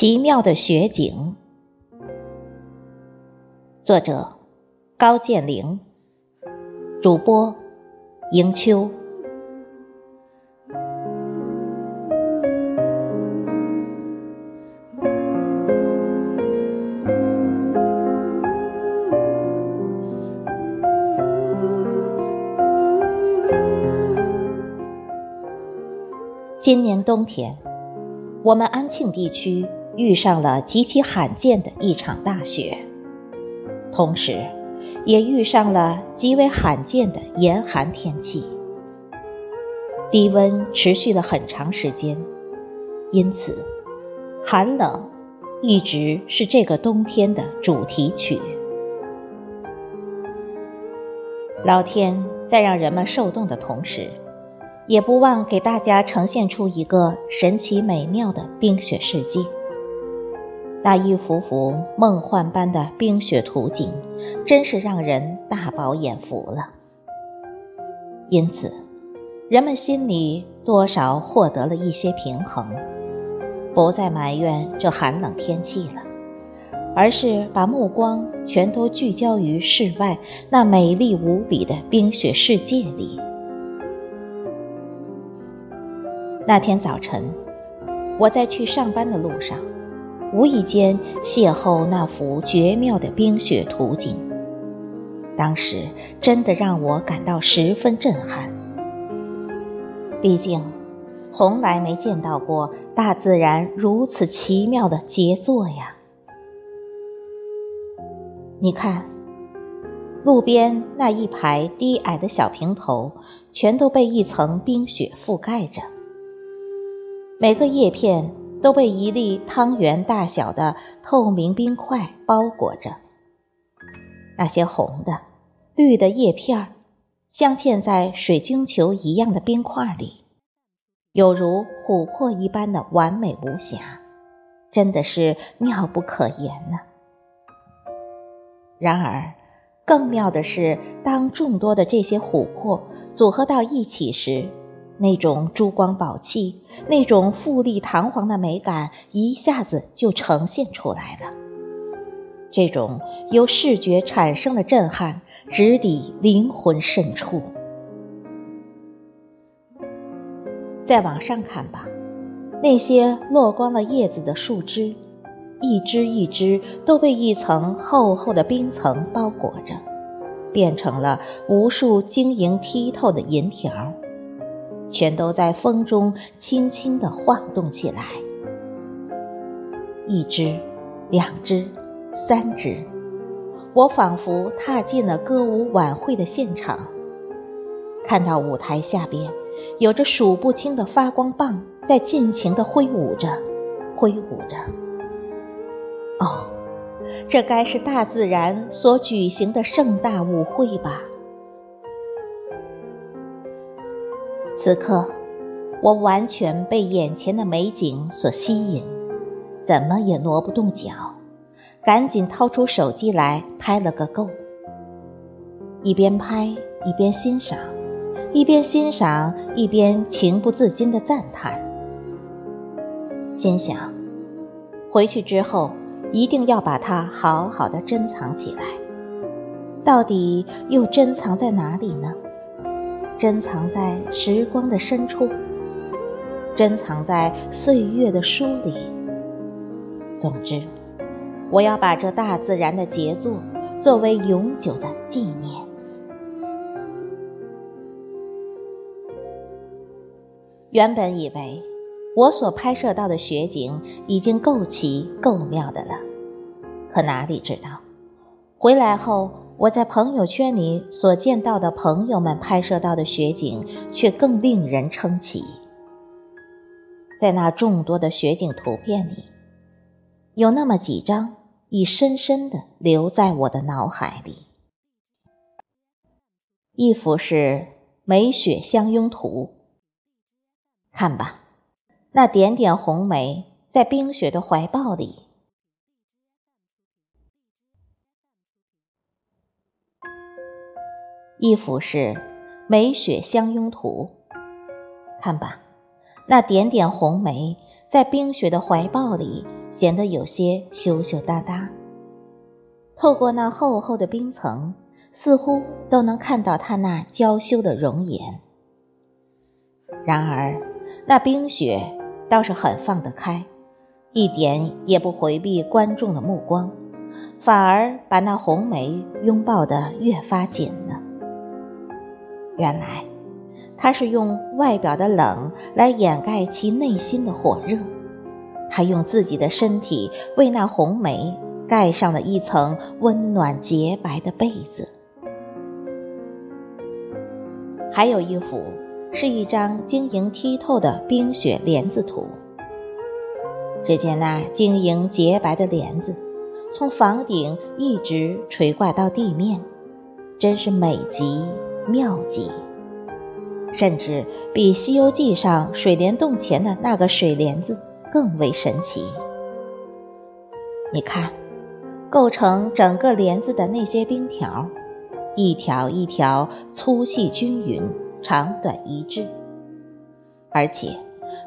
奇妙的雪景，作者高建玲，主播迎秋。今年冬天，我们安庆地区遇上了极其罕见的一场大雪，同时，也遇上了极为罕见的严寒天气。低温持续了很长时间，因此，寒冷一直是这个冬天的主题曲。老天在让人们受冻的同时。也不忘给大家呈现出一个神奇美妙的冰雪世界。那一幅幅梦幻般的冰雪图景，真是让人大饱眼福了。因此，人们心里多少获得了一些平衡，不再埋怨这寒冷天气了，而是把目光全都聚焦于室外那美丽无比的冰雪世界里。那天早晨，我在去上班的路上，无意间邂逅那幅绝妙的冰雪图景。当时真的让我感到十分震撼。毕竟，从来没见到过大自然如此奇妙的杰作呀！你看，路边那一排低矮的小平头，全都被一层冰雪覆盖着。每个叶片都被一粒汤圆大小的透明冰块包裹着，那些红的、绿的叶片镶嵌在水晶球一样的冰块里，有如琥珀一般的完美无瑕，真的是妙不可言呢。然而，更妙的是，当众多的这些琥珀组合到一起时，那种珠光宝气、那种富丽堂皇的美感一下子就呈现出来了。这种由视觉产生的震撼，直抵灵魂深处。再往上看吧，那些落光了叶子的树枝，一枝一枝都被一层厚厚的冰层包裹着，变成了无数晶莹剔透的银条。全都在风中轻轻地晃动起来，一只，两只，三只，我仿佛踏进了歌舞晚会的现场，看到舞台下边有着数不清的发光棒在尽情地挥舞着，挥舞着。哦，这该是大自然所举行的盛大舞会吧？此刻，我完全被眼前的美景所吸引，怎么也挪不动脚，赶紧掏出手机来拍了个够。一边拍一边欣赏，一边欣赏一边情不自禁的赞叹，心想：回去之后一定要把它好好的珍藏起来。到底又珍藏在哪里呢？珍藏在时光的深处，珍藏在岁月的书里。总之，我要把这大自然的杰作作为永久的纪念。原本以为我所拍摄到的雪景已经够奇够妙的了，可哪里知道，回来后。我在朋友圈里所见到的朋友们拍摄到的雪景，却更令人称奇。在那众多的雪景图片里，有那么几张已深深的留在我的脑海里。一幅是《梅雪相拥图》，看吧，那点点红梅在冰雪的怀抱里。一幅是《梅雪相拥图》，看吧，那点点红梅在冰雪的怀抱里，显得有些羞羞答答。透过那厚厚的冰层，似乎都能看到他那娇羞的容颜。然而，那冰雪倒是很放得开，一点也不回避观众的目光，反而把那红梅拥抱得越发紧了。原来，他是用外表的冷来掩盖其内心的火热，他用自己的身体为那红梅。盖上了一层温暖洁白的被子，还有一幅是一张晶莹剔透的冰雪帘子图。只见那晶莹洁白的帘子，从房顶一直垂挂到地面，真是美极妙极，甚至比《西游记》上水帘洞前的那个水帘子更为神奇。你看。构成整个帘子的那些冰条，一条一条粗细均匀，长短一致，而且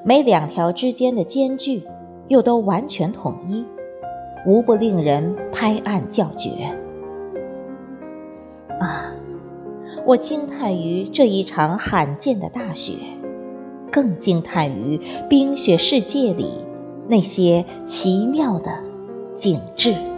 每两条之间的间距又都完全统一，无不令人拍案叫绝。啊！我惊叹于这一场罕见的大雪，更惊叹于冰雪世界里那些奇妙的景致。